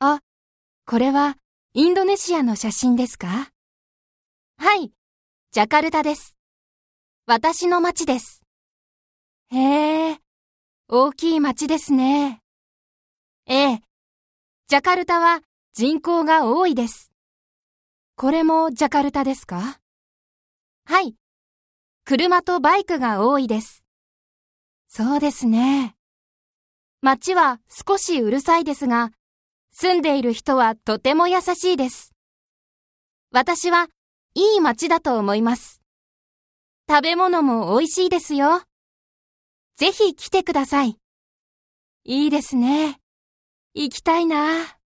あ、これはインドネシアの写真ですか？はい、ジャカルタです。私の町です。へえ、大きい町ですね。ええ、ジャカルタは人口が多いです。これもジャカルタですか？はい。車とバイクが多いです。そうですね。街は少しうるさいですが、住んでいる人はとても優しいです。私はいい街だと思います。食べ物も美味しいですよ。ぜひ来てください。いいですね。行きたいな。